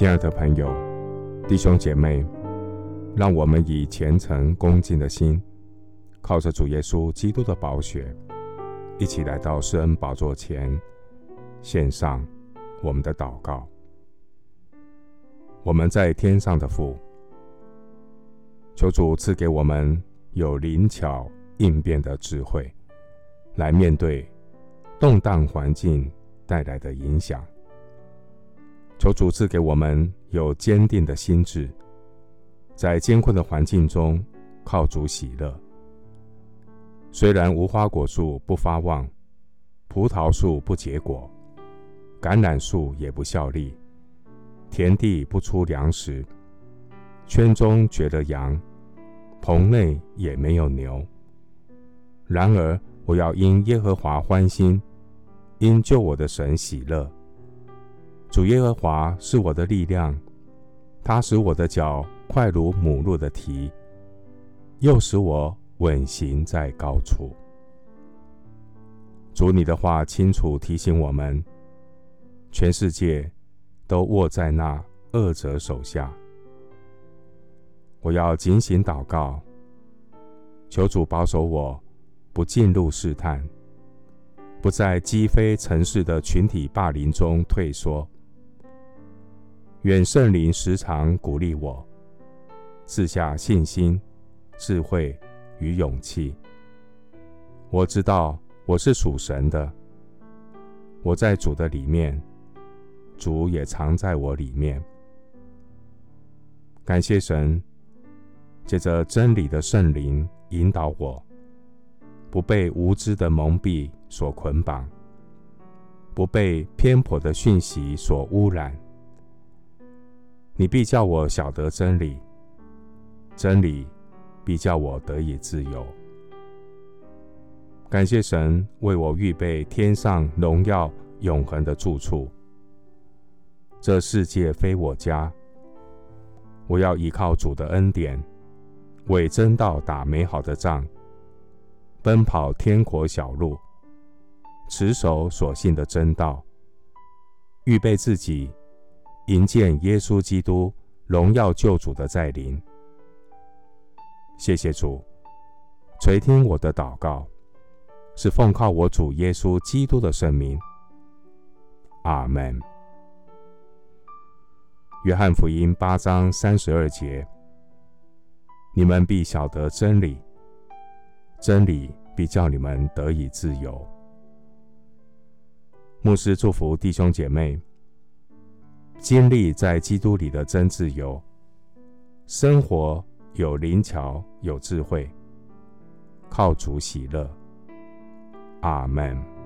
亲爱的朋友、弟兄姐妹，让我们以虔诚恭敬的心，靠着主耶稣基督的宝血，一起来到施恩宝座前，献上我们的祷告。我们在天上的父，求主赐给我们有灵巧应变的智慧，来面对动荡环境带来的影响。求主赐给我们有坚定的心志，在艰困的环境中靠主喜乐。虽然无花果树不发旺，葡萄树不结果，橄榄树也不效力，田地不出粮食，圈中绝了羊，棚内也没有牛。然而我要因耶和华欢心，因救我的神喜乐。主耶和华是我的力量，他使我的脚快如母鹿的蹄，又使我稳行在高处。主你的话清楚提醒我们，全世界都握在那恶者手下。我要警醒祷告，求主保守我，不进入试探，不在积非城市的群体霸凌中退缩。愿圣灵时常鼓励我，赐下信心、智慧与勇气。我知道我是属神的，我在主的里面，主也藏在我里面。感谢神，借着真理的圣灵引导我，不被无知的蒙蔽所捆绑，不被偏颇的讯息所污染。你必叫我晓得真理，真理必叫我得以自由。感谢神为我预备天上荣耀永恒的住处。这世界非我家，我要依靠主的恩典，为真道打美好的仗，奔跑天国小路，持守所信的真道，预备自己。迎接耶稣基督荣耀救主的再临。谢谢主垂听我的祷告，是奉靠我主耶稣基督的圣名。阿门。约翰福音八章三十二节：你们必晓得真理，真理必叫你们得以自由。牧师祝福弟兄姐妹。经历在基督里的真自由，生活有灵巧有智慧，靠主喜乐。阿门。